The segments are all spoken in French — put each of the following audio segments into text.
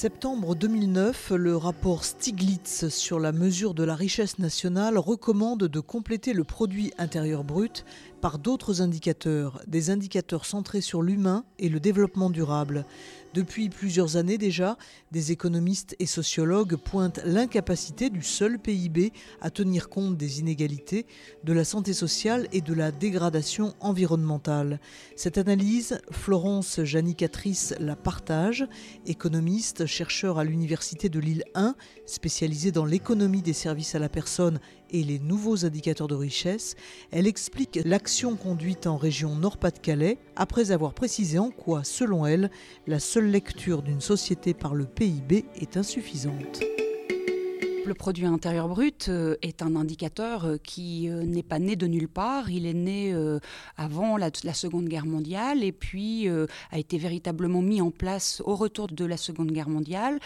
Septembre 2009, le rapport Stiglitz sur la mesure de la richesse nationale recommande de compléter le produit intérieur brut par d'autres indicateurs, des indicateurs centrés sur l'humain et le développement durable. Depuis plusieurs années déjà, des économistes et sociologues pointent l'incapacité du seul PIB à tenir compte des inégalités, de la santé sociale et de la dégradation environnementale. Cette analyse, Florence Janicatrice la partage, économiste, chercheur à l'Université de Lille 1, spécialisée dans l'économie des services à la personne et les nouveaux indicateurs de richesse, elle explique l'action conduite en région Nord-Pas-de-Calais après avoir précisé en quoi, selon elle, la seule lecture d'une société par le PIB est insuffisante. Le produit intérieur brut euh, est un indicateur euh, qui euh, n'est pas né de nulle part. Il est né avant la, Seconde Guerre mondiale et puis a été véritablement mis en place au retour de la Seconde Guerre mondiale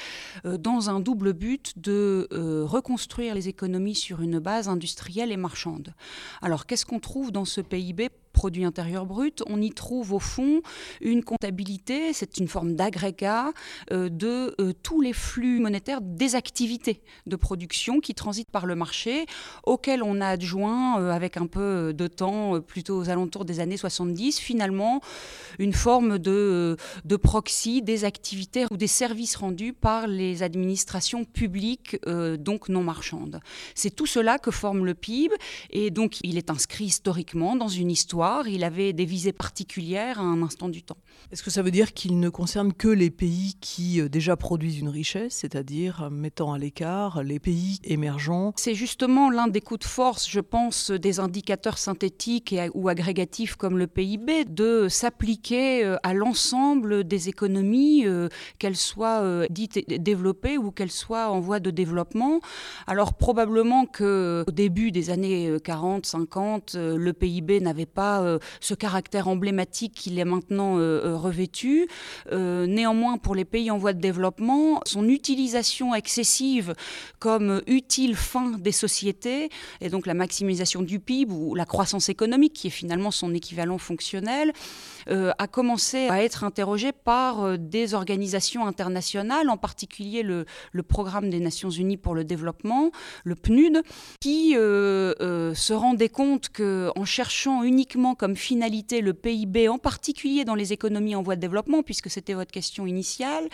dans un double but de reconstruire les économies sur une base industrielle et marchande. Alors qu'est-ce qu'on trouve dans ce PIB produit intérieur brut, on y trouve au fond une comptabilité, c'est une forme d'agrégat euh, de euh, tous les flux monétaires des activités de production qui transitent par le marché, auxquels on a adjoint, euh, avec un peu de temps, plutôt aux alentours des années 70, finalement une forme de, de proxy des activités ou des services rendus par les administrations publiques, donc non marchandes. C'est tout cela que forme le PIB, et donc il est inscrit historiquement dans une histoire il avait des visées particulières à un instant du temps. Est-ce que ça veut dire qu'il ne concerne que les pays qui euh, déjà produisent une richesse, c'est-à-dire euh, mettant à l'écart les pays émergents? C'est justement l'un des coups de force, je pense, des indicateurs synthétiques ou agrégatifs comme le PIB, de s'appliquer euh, à l'ensemble des économies, qu'elles soient dites développées ou qu'elles soient en voie de développement. Alors probablement qu'au début des années 40, 50, le PIB n'avait pas euh, ce caractère emblématique qu'il est maintenant euh, euh, revêtu. néanmoins, pour les pays en voie de développement, son utilisation excessive comme utile fin des sociétés, et donc la maximisation du PIB ou la croissance économique, qui est finalement son équivalent fonctionnel, a commencé à être interrogée par des organisations internationales, en particulier le, le, Programme des Nations Unies pour le développement, le PNUD, qui se rendait compte qu'en cherchant uniquement comme finalité le PIB, en particulier dans les économies en voie de développement, puisque c'était votre question initiale,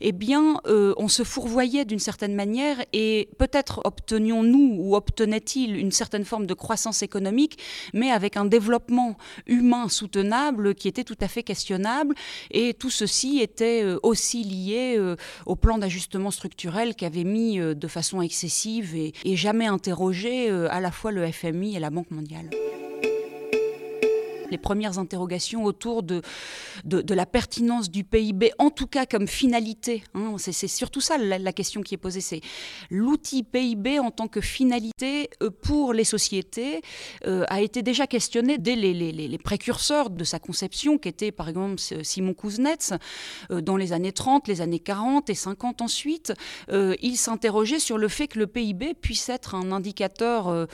eh bien, euh, on se fourvoyait d'une certaine manière et peut-être obtenions-nous ou obtenait-il une certaine forme de croissance économique, mais avec un développement humain soutenable qui était tout à fait questionnable. Et tout ceci était euh, aussi lié euh, au plan d'ajustement structurel qu'avait mis de façon excessive et, et jamais interrogé à la fois le FMI et la Banque mondiale les premières interrogations autour de, la pertinence du PIB, en tout cas comme finalité. Hein. c'est surtout ça la, question qui est posée, c'est l'outil PIB en tant que finalité euh, pour les sociétés euh, a été déjà questionné dès les, précurseurs de sa conception, qui étaient par exemple Simon Kuznets euh, dans les années 30, les années 40 et 50 ensuite. il s'interrogeait sur le fait que le PIB puisse être un indicateur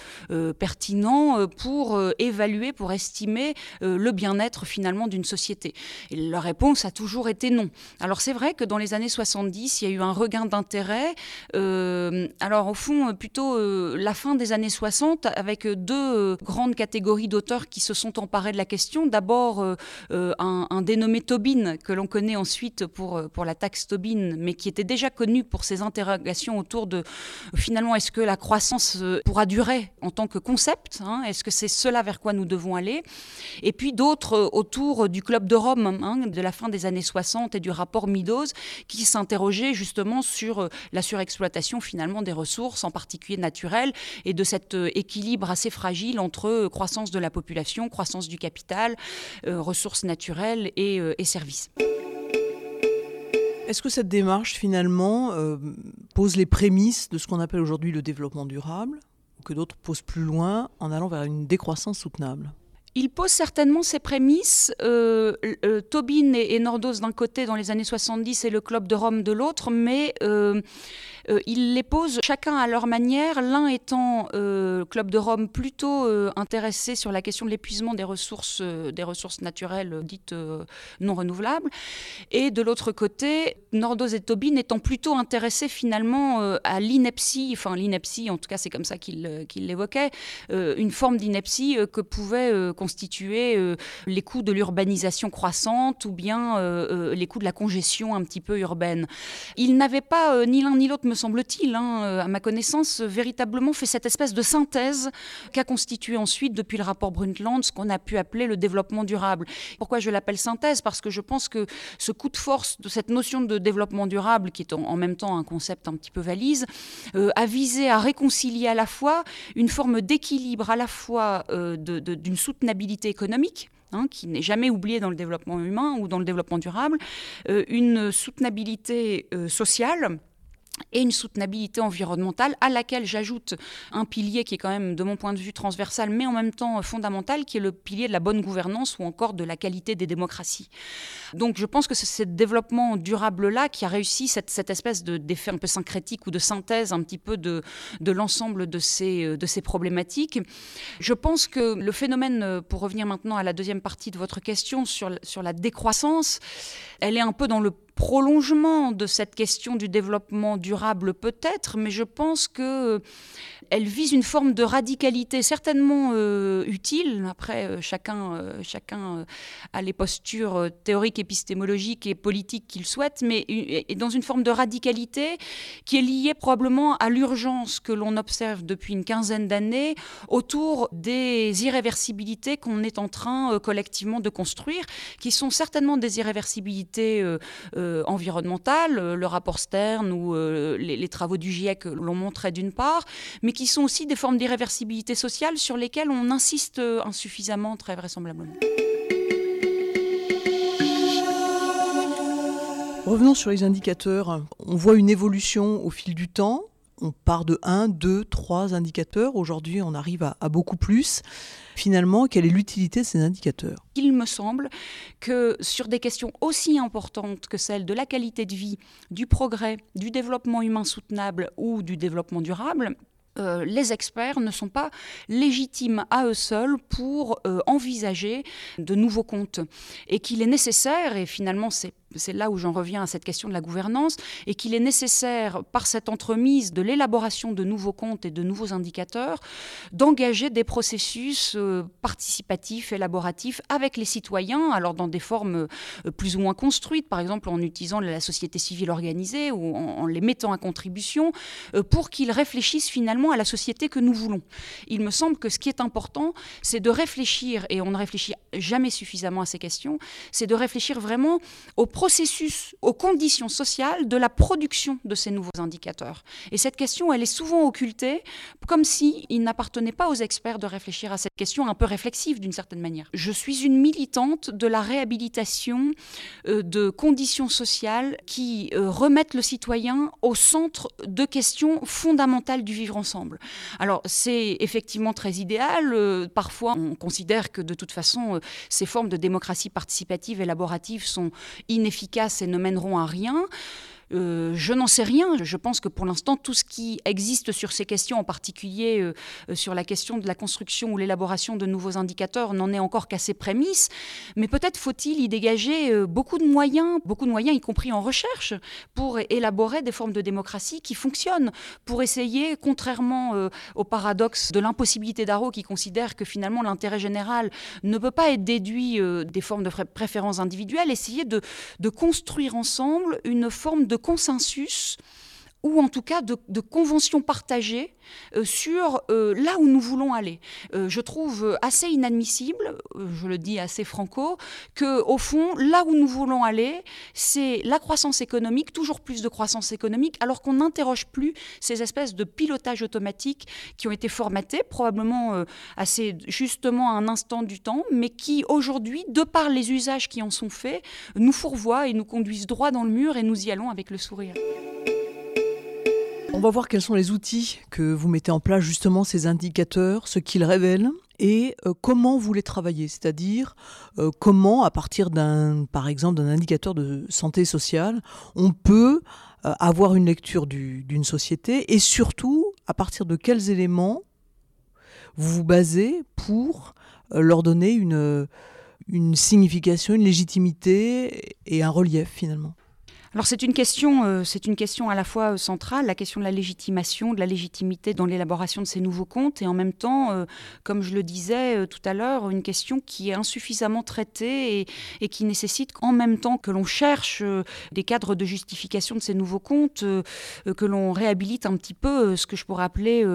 pertinent pour évaluer, pour estimer le bien-être finalement d'une société Et la réponse a toujours été non. Alors c'est vrai que dans les années 70, il y a eu un regain d'intérêt. Euh, alors au fond, plutôt euh, la fin des années 60, avec deux grandes catégories d'auteurs qui se sont emparés de la question. D'abord un, dénommé Tobin, que l'on connaît ensuite pour, pour la taxe Tobin, mais qui était déjà connu pour ses interrogations autour de finalement est-ce que la croissance pourra durer en tant que concept hein, Est-ce que c'est cela vers quoi nous devons aller? Et puis d'autres euh, autour du Club de Rome hein, de la fin des années 60 et du rapport Meadows qui s'interrogeait justement sur euh, la surexploitation finalement des ressources, en particulier naturelles, et de cet euh, équilibre assez fragile entre croissance de la population, croissance du capital, ressources naturelles et, services. Est-ce que cette démarche, finalement, pose les prémices de ce qu'on appelle aujourd'hui le développement durable, ou que d'autres posent plus loin en allant vers une décroissance soutenable? Il pose certainement ses prémices. Euh, euh, Tobin et, Nordos d'un côté dans les années 70 et le Club de Rome de l'autre, mais euh, il les pose chacun à leur manière, l'un étant Club de Rome plutôt intéressé sur la question de l'épuisement des ressources, des ressources naturelles dites non renouvelables, et de l'autre côté, Nordos et Tobin étant plutôt intéressés finalement à l'ineptie, enfin l'ineptie, en tout cas c'est comme ça qu'il l'évoquait, une forme d'ineptie que pouvait constituer euh, les coûts de l'urbanisation croissante ou bien euh, euh, les coûts de la congestion un petit peu urbaine. Il n'avait pas, ni l'un ni l'autre, me semble-t-il, hein, à ma connaissance, véritablement fait cette espèce de synthèse qu'a constitué ensuite, depuis le rapport Brundtland, ce qu'on a pu appeler le développement durable. Pourquoi je l'appelle synthèse? Parce que je pense que ce coup de force de cette notion de développement durable, qui est en, même temps un concept un petit peu valise, a visé à réconcilier à la fois une forme d'équilibre à la fois d'une soutenabilité économique, hein, qui n'est jamais oubliée dans le développement humain ou dans le développement durable, euh, une soutenabilité euh, sociale et une soutenabilité environnementale à laquelle j'ajoute un pilier qui est quand même, de mon point de vue, transversal, mais en même temps fondamental, qui est le pilier de la bonne gouvernance ou encore de la qualité des démocraties. Donc je pense que c'est ce développement durable-là qui a réussi cette, espèce d'effet un peu syncrétique ou de synthèse un petit peu de, de l'ensemble de ces, de ces problématiques. Je pense que le phénomène, pour revenir maintenant à la deuxième partie de votre question sur, sur la décroissance, elle est un peu dans le prolongement de cette question du développement durable peut-être, mais je pense que elle vise une forme de radicalité certainement euh, utile. Après, euh, chacun, euh, chacun a les postures théoriques, épistémologiques et politiques qu'il souhaite, mais dans une forme de radicalité qui est liée probablement à l'urgence que l'on observe depuis une quinzaine d'années autour des irréversibilités qu'on est en train collectivement de construire, qui sont certainement des irréversibilités environnementales, le rapport Stern ou les, les travaux du GIEC l'ont montré d'une part, mais qui sont aussi des formes d'irréversibilité sociale sur lesquelles on insiste insuffisamment, très vraisemblablement. Revenons sur les indicateurs. On voit une évolution au fil du temps. On part de 1, 2, 3 indicateurs. Aujourd'hui, on arrive à, à, beaucoup plus. Finalement, quelle est l'utilité de ces indicateurs? Il me semble que sur des questions aussi importantes que celles de la qualité de vie, du progrès, du développement humain soutenable ou du développement durable, euh, les experts ne sont pas légitimes à eux seuls pour euh, envisager de nouveaux comptes. Et qu'il est nécessaire, et finalement c'est c'est là où j'en reviens à cette question de la gouvernance, et qu'il est nécessaire, par cette entremise de l'élaboration de nouveaux comptes et de nouveaux indicateurs, d'engager des processus euh, participatifs, élaboratifs avec les citoyens, alors dans des formes euh, plus ou moins construites, par exemple en utilisant la société civile organisée ou en, les mettant à contribution, euh, pour qu'ils réfléchissent finalement à la société que nous voulons. Il me semble que ce qui est important, c'est de réfléchir, et on ne réfléchit jamais suffisamment à ces questions, c'est de réfléchir vraiment processus, aux conditions sociales de la production de ces nouveaux indicateurs. Et cette question, elle est souvent occultée, comme si n'appartenait pas aux experts de réfléchir à cette question un peu réflexive d'une certaine manière. Je suis une militante de la réhabilitation euh, de conditions sociales qui euh, remettent le citoyen au centre de questions fondamentales du vivre ensemble. Alors c'est effectivement très idéal. Euh, parfois, on considère que de toute façon, ces formes de démocratie participative élaborative sont inefficaces efficaces et ne mèneront à rien. Euh, je n'en sais rien. Je pense que pour l'instant, tout ce qui existe sur ces questions, en particulier euh, euh, sur la question de la construction ou l'élaboration de nouveaux indicateurs, n'en est encore qu'à ses prémices. Mais peut-être faut-il y dégager beaucoup de moyens, beaucoup de moyens, y compris en recherche, pour élaborer des formes de démocratie qui fonctionnent, pour essayer, contrairement au paradoxe de l'impossibilité d'Arrow qui considère que finalement l'intérêt général ne peut pas être déduit des formes de préférences individuelles, essayer de, de construire ensemble une forme de consensus ou en tout cas de, de conventions partagées euh, sur euh, là où nous voulons aller. Euh, je trouve assez inadmissible, je le dis assez franco, que au fond, là où nous voulons aller, c'est la croissance économique, toujours plus de croissance économique, alors qu'on n'interroge plus ces espèces de pilotage automatique qui ont été formatés, probablement assez justement à un instant du temps, mais qui aujourd'hui, de par les usages qui en sont faits, nous fourvoient et nous conduisent droit dans le mur et nous y allons avec le sourire. On va voir quels sont les outils que vous mettez en place, justement, ces indicateurs, ce qu'ils révèlent et euh, comment vous les travaillez, c'est-à-dire euh, comment, à partir d'un, par exemple, d'un indicateur de santé sociale, on peut euh, avoir une lecture d'une société et surtout à partir de quels éléments vous vous basez pour leur donner une, une signification, une légitimité et un relief finalement. Alors c'est une question, euh, c'est une question à la fois euh, centrale, la question de la légitimation, de la légitimité dans l'élaboration de ces nouveaux comptes, et en même temps, euh, comme je le disais tout à l'heure, une question qui est insuffisamment traitée et, qui nécessite qu'en même temps que l'on cherche des cadres de justification de ces nouveaux comptes, que l'on réhabilite un petit peu ce que je pourrais appeler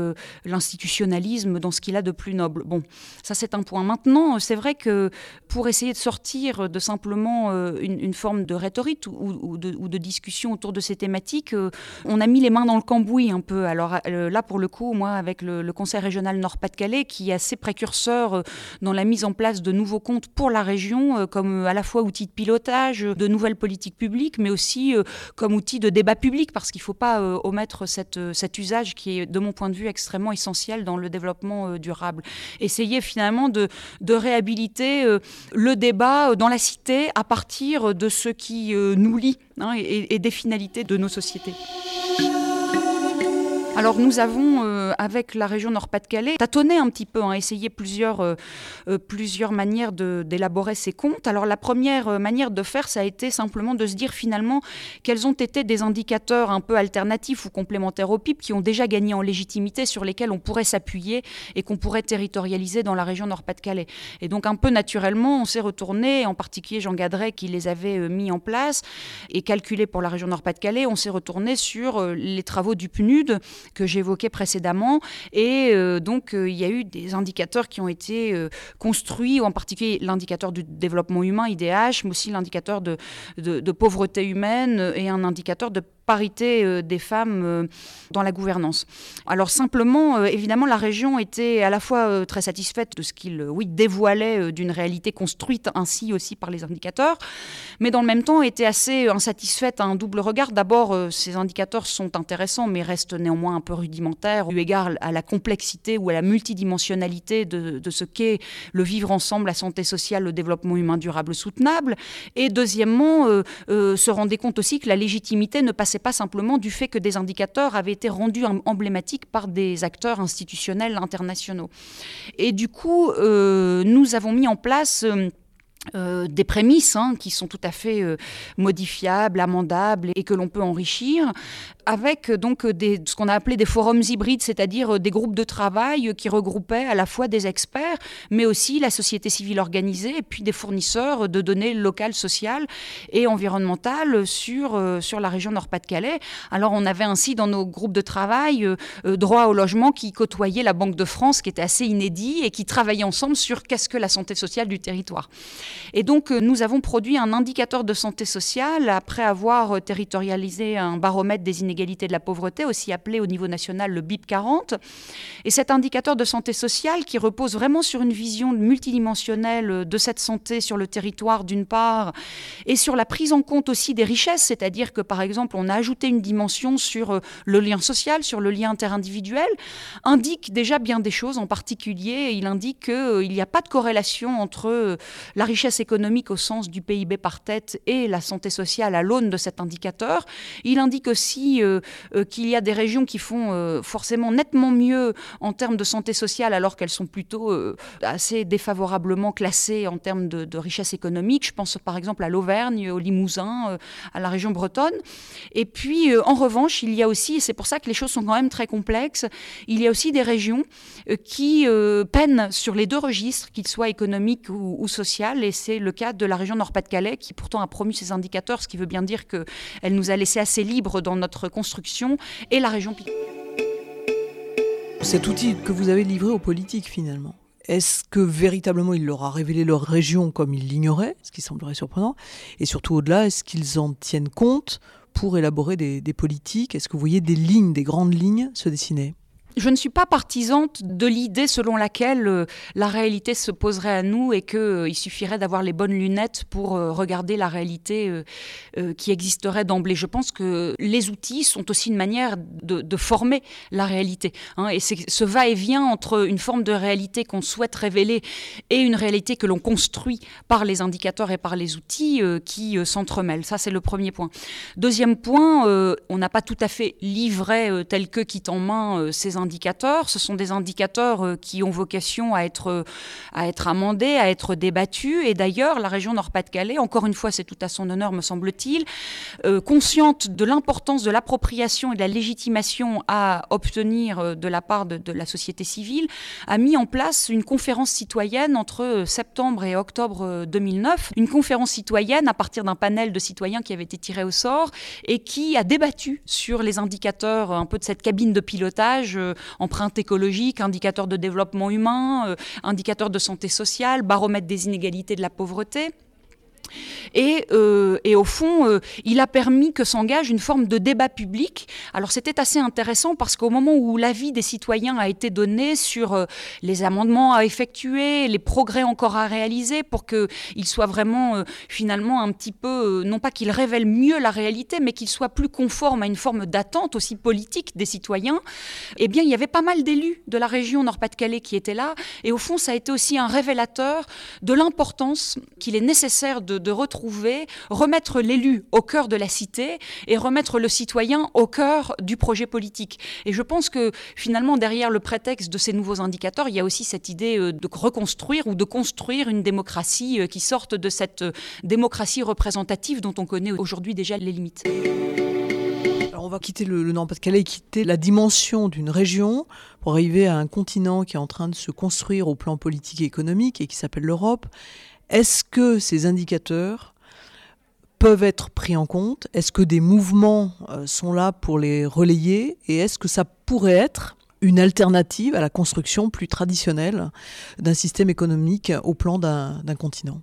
l'institutionnalisme dans ce qu'il a de plus noble. Bon, ça c'est un point. Maintenant, c'est vrai que pour essayer de sortir de simplement une, forme de rhétorique ou, de, de discussion autour de ces thématiques, euh, on a mis les mains dans le cambouis un peu. Alors euh, là, pour le coup, moi, avec le, Conseil régional Nord-Pas-de-Calais, qui est assez précurseur euh, dans la mise en place de nouveaux comptes pour la région, comme à la fois outil de pilotage, de nouvelles politiques publiques, mais aussi comme outil de débat public, parce qu'il ne faut pas omettre cet usage qui est, de mon point de vue, extrêmement essentiel dans le développement durable. Essayer finalement de réhabiliter le débat dans la cité à partir de ce qui nous lie hein, et, des finalités de nos sociétés. Alors nous avons, euh, avec la région Nord-Pas-de-Calais, tâtonné un petit peu, hein, essayé plusieurs, euh, euh, plusieurs manières d'élaborer ces comptes. Alors la première manière de faire, ça a été simplement de se dire finalement quels ont été des indicateurs un peu alternatifs ou complémentaires au PIB qui ont déjà gagné en légitimité, sur lesquels on pourrait s'appuyer et qu'on pourrait territorialiser dans la région Nord-Pas-de-Calais. Et donc un peu naturellement, on s'est retourné, en particulier Jean Gadret qui les avait mis en place et calculés pour la région Nord-Pas-de-Calais, on s'est retourné sur les travaux du PNUD que j'évoquais précédemment. Et euh, donc, euh, il y a eu des indicateurs qui ont été euh, construits, en particulier l'indicateur du développement humain, IDH, mais aussi l'indicateur de, de, pauvreté humaine et un indicateur de parité euh, des femmes euh, dans la gouvernance. Alors simplement, euh, évidemment, la région était à la fois très satisfaite de ce qu'il oui, dévoilait d'une réalité construite ainsi aussi par les indicateurs, mais dans le même temps était assez insatisfaite à un double regard. D'abord, ces indicateurs sont intéressants, mais restent néanmoins un peu rudimentaires, eu égard à la complexité ou à la multidimensionnalité de, de ce qu'est le vivre ensemble, la santé sociale, le développement humain durable soutenable. Et deuxièmement, se rendait compte aussi que la légitimité ne passait pas simplement du fait que des indicateurs avaient été rendus emblématiques par des acteurs institutionnels internationaux. Et du coup, euh, nous avons mis en place... Euh, euh, des prémices hein, qui sont tout à fait modifiables, amendables et que l'on peut enrichir, avec donc des, ce qu'on a appelé des forums hybrides, c'est-à-dire des groupes de travail qui regroupaient à la fois des experts, mais aussi la société civile organisée et puis des fournisseurs de données locales, sociales et environnementales sur, euh, sur la région Nord-Pas-de-Calais. Alors on avait ainsi dans nos groupes de travail euh, euh, droit au logement qui côtoyait la Banque de France, qui était assez inédit et qui travaillait ensemble sur qu'est-ce que la santé sociale du territoire. Et donc nous avons produit un indicateur de santé sociale après avoir territorialisé un baromètre des inégalités de la pauvreté, aussi appelé au niveau national le BIP 40. Et cet indicateur de santé sociale qui repose vraiment sur une vision multidimensionnelle de cette santé sur le territoire d'une part, et sur la prise en compte aussi des richesses, c'est-à-dire que par exemple on a ajouté une dimension sur euh, le lien social, sur le lien interindividuel, indique déjà bien des choses. En particulier, il indique qu'il euh, n'y a pas de corrélation entre euh, la richesse économique au sens du PIB par tête et la santé sociale à l'aune de cet indicateur. Il indique aussi euh, euh, qu'il y a des régions qui font euh, forcément nettement mieux en termes de santé sociale alors qu'elles sont plutôt assez défavorablement classées en termes de, richesse économique. Je pense par exemple à l'Auvergne, au Limousin, à la région bretonne. Et puis en revanche, il y a aussi, et c'est pour ça que les choses sont quand même très complexes, il y a aussi des régions qui peinent sur les deux registres, qu'ils soient économiques ou, ou social, et c'est le cas de la région Nord-Pas-de-Calais qui pourtant a promu ces indicateurs, ce qui veut bien dire qu'elle nous a laissé assez libres dans notre construction et la région Cet outil que vous avez livré aux politiques finalement, est-ce que véritablement il leur a révélé leur région comme ils l'ignoraient, ce qui semblerait surprenant? Et surtout au-delà, est-ce qu'ils en tiennent compte pour élaborer des politiques? Est-ce que vous voyez des lignes, des grandes lignes se dessiner? Je ne suis pas partisante de l'idée selon laquelle euh, la réalité se poserait à nous et qu'il euh, suffirait d'avoir les bonnes lunettes pour euh, regarder la réalité qui existerait d'emblée. Je pense que les outils sont aussi une manière de, former la réalité. Hein, et c'est ce va-et-vient entre une forme de réalité qu'on souhaite révéler et une réalité que l'on construit par les indicateurs et par les outils qui s'entremêlent. Ça, c'est le premier point. Deuxième point, on n'a pas tout à fait livré tel que quitte en main ces indicateurs Ce sont des indicateurs euh, qui ont vocation à être, euh, à être amendés, à être débattus. Et d'ailleurs, la région Nord-Pas-de-Calais, encore une fois, c'est tout à son honneur, me semble-t-il, euh, consciente de l'importance de l'appropriation et de la légitimation à obtenir de la part de, la société civile, a mis en place une conférence citoyenne entre septembre et octobre 2009. Une conférence citoyenne à partir d'un panel de citoyens qui avait été tiré au sort et qui a débattu sur les indicateurs un peu de cette cabine de pilotage empreinte écologique, indicateur de développement humain, euh, indicateur de santé sociale, baromètre des inégalités de la pauvreté. Euh, et, au fond, euh, il a permis que s'engage une forme de débat public. Alors c'était assez intéressant parce qu'au moment où l'avis des citoyens a été donné sur euh, les amendements à effectuer, les progrès encore à réaliser pour qu'il soit vraiment finalement un petit peu, non pas qu'il révèle mieux la réalité, mais qu'il soit plus conforme à une forme d'attente aussi politique des citoyens, eh bien il y avait pas mal d'élus de la région Nord-Pas-de-Calais qui étaient là. Et au fond, ça a été aussi un révélateur de l'importance qu'il est nécessaire de de, retrouver, remettre l'élu au cœur de la cité et remettre le citoyen au cœur du projet politique. Et je pense que finalement, derrière le prétexte de ces nouveaux indicateurs, il y a aussi cette idée euh, de reconstruire ou de construire une démocratie euh, qui sorte de cette euh, démocratie représentative dont on connaît aujourd'hui déjà les limites. Alors on va quitter le, le Nord-Pas-de-Calais, quitter la dimension d'une région pour arriver à un continent qui est en train de se construire au plan politique et économique et qui s'appelle l'Europe. Est-ce que ces indicateurs peuvent être pris en compte? Est-ce que des mouvements euh, sont là pour les relayer? Et est-ce que ça pourrait être une alternative à la construction plus traditionnelle d'un système économique au plan d'un continent?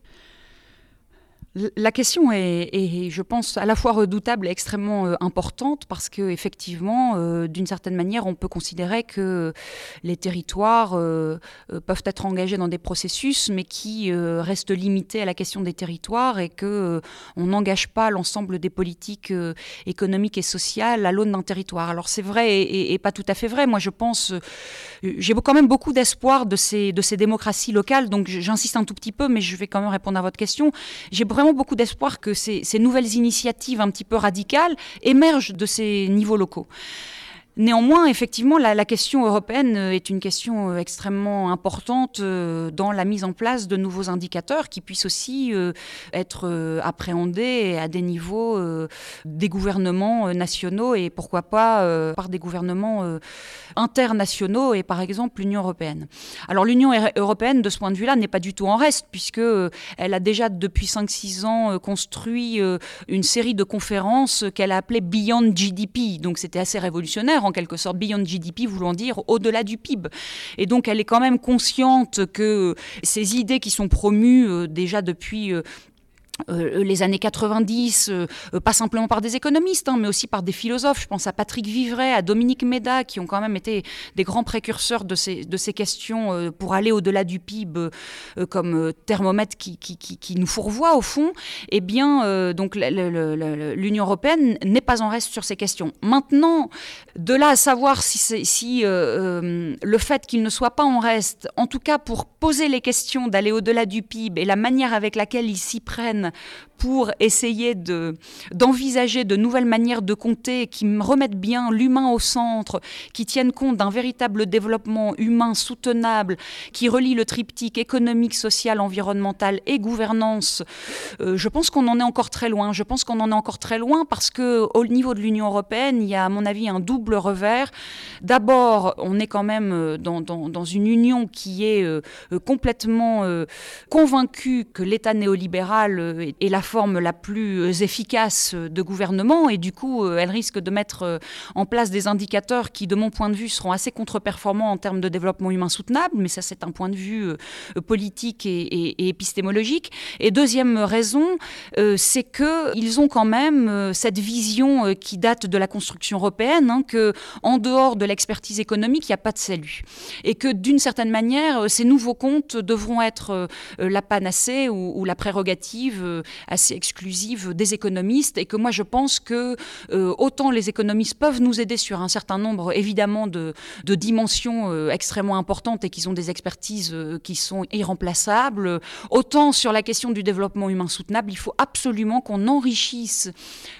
La question est, je pense, à la fois redoutable et extrêmement euh, importante parce que effectivement, euh, d'une certaine manière, on peut considérer que les territoires euh, peuvent être engagés dans des processus, mais qui restent limités à la question des territoires et que on n'engage pas l'ensemble des politiques économiques et sociales à l'aune d'un territoire. Alors c'est vrai et, pas tout à fait vrai. Moi, je pense, j'ai quand même beaucoup d'espoir de ces de ces démocraties locales. Donc j'insiste un tout petit peu, mais je vais quand même répondre à votre question. J'ai vraiment beaucoup d'espoir que ces, nouvelles initiatives un petit peu radicales émergent de ces niveaux locaux. Néanmoins, effectivement, la, question européenne euh, est une question euh, extrêmement importante euh, dans la mise en place de nouveaux indicateurs qui puissent aussi être appréhendés à des niveaux des gouvernements nationaux et pourquoi pas par des gouvernements internationaux et par exemple l'Union européenne. Alors l'Union européenne, de ce point de vue-là, n'est pas du tout en reste puisque elle a déjà depuis 5-6 ans construit une série de conférences qu'elle a appelées Beyond GDP. Donc c'était assez révolutionnaire en quelque sorte, Beyond GDP voulant dire au-delà du PIB. Et donc elle est quand même consciente que ces idées qui sont promues euh, déjà depuis euh, euh, les années 90, euh, pas simplement par des économistes, hein, mais aussi par des philosophes. Je pense à Patrick Vivray, à Dominique Méda, qui ont quand même été des grands précurseurs de ces, questions pour aller au-delà du PIB comme thermomètre qui, nous fourvoie au fond. Eh bien, donc l'Union européenne n'est pas en reste sur ces questions. Maintenant, de là à savoir si, si le fait qu'il ne soit pas en reste, en tout cas pour poser les questions d'aller au-delà du PIB et la manière avec laquelle ils s'y prennent pour essayer de, d'envisager de nouvelles manières de compter qui remettent bien l'humain au centre, qui tiennent compte d'un véritable développement humain soutenable, qui relie le triptyque économique, social, environnemental et gouvernance, euh, je pense qu'on en est encore très loin. Je pense qu'on en est encore très loin parce que au niveau de l'Union européenne, il y a à mon avis un double revers. D'abord, on est quand même euh, dans, dans, une union qui est euh, complètement convaincue que l'État néolibéral est la forme la plus efficace de gouvernement et du coup, elle risque de mettre en place des indicateurs qui, de mon point de vue, seront assez contre-performants en termes de développement humain soutenable, mais ça c'est un point de vue politique et, épistémologique. Et deuxième raison, c'est qu'ils ont quand même cette vision qui date de la construction européenne, hein, que en dehors de l'expertise économique, il n'y a pas de salut. Et que d'une certaine manière, ces nouveaux comptes devront être euh, la panacée ou, la prérogative euh, assez exclusive des économistes. Et que moi, je pense que euh, autant les économistes peuvent nous aider sur un certain nombre, évidemment, de, dimensions extrêmement importantes et qu'ils ont des expertises qui sont irremplaçables, autant sur la question du développement humain soutenable, il faut absolument qu'on enrichisse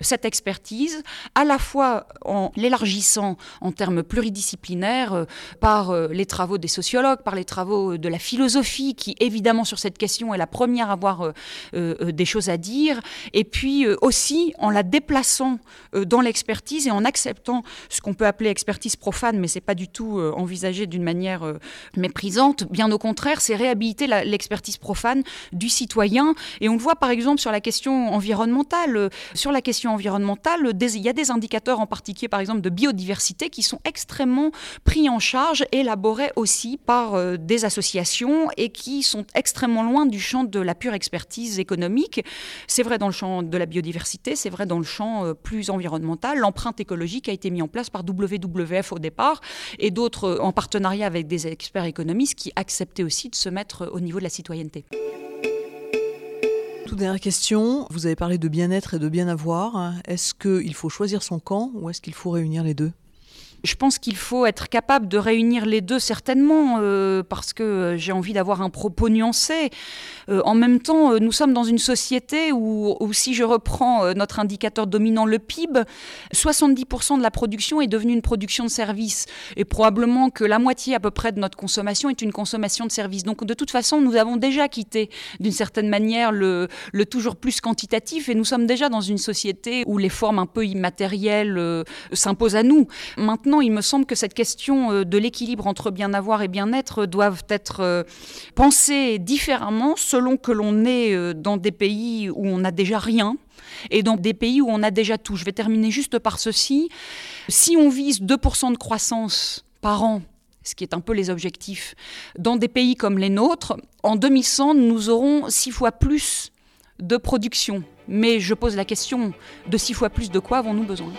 cette expertise, à la fois en l'élargissant en termes pluridisciplinaires par les travaux des sociologues, par les travaux de la philosophie, qui évidemment sur cette question est la première à avoir euh, euh, des choses à dire, et puis euh, aussi en la déplaçant dans l'expertise et en acceptant ce qu'on peut appeler expertise profane, mais c'est pas du tout envisagé d'une manière méprisante. Bien au contraire, c'est réhabiliter l'expertise profane du citoyen. Et on le voit par exemple sur la question environnementale. Sur la question environnementale, il y a des indicateurs en particulier, par exemple, de biodiversité qui sont extrêmement pris en charge, élaborés aussi par des associations et qui sont extrêmement loin du champ de la pure expertise économique. C'est vrai dans le champ de la biodiversité, c'est vrai dans le champ euh, plus environnemental. L'empreinte écologique a été mise en place par WWF au départ et d'autres euh, en partenariat avec des experts économistes qui acceptaient aussi de se mettre au niveau de la citoyenneté. Toute dernière question, vous avez parlé de bien-être et de bien avoir. Est-ce qu'il faut choisir son camp ou est-ce qu'il faut réunir les deux? Je pense qu'il faut être capable de réunir les deux certainement, euh, parce que j'ai envie d'avoir un propos nuancé. Euh, en même temps, euh, nous sommes dans une société où, si je reprends notre indicateur dominant, le PIB, 70% de la production est devenue une production de services. Et probablement que la moitié à peu près de notre consommation est une consommation de services. Donc de toute façon, nous avons déjà quitté d'une certaine manière le, le, toujours plus quantitatif et nous sommes déjà dans une société où les formes un peu immatérielles s'imposent à nous. Maintenant, il me semble que cette question euh, de l'équilibre entre bien avoir et bien-être doivent être euh, pensées différemment selon que l'on est euh, dans des pays où on n'a déjà rien et dans des pays où on a déjà tout. Je vais terminer juste par ceci. Si on vise 2% de croissance par an, ce qui est un peu les objectifs, dans des pays comme les nôtres, en 2100, nous aurons six fois plus de production. Mais je pose la question, de six fois plus de quoi avons-nous besoin?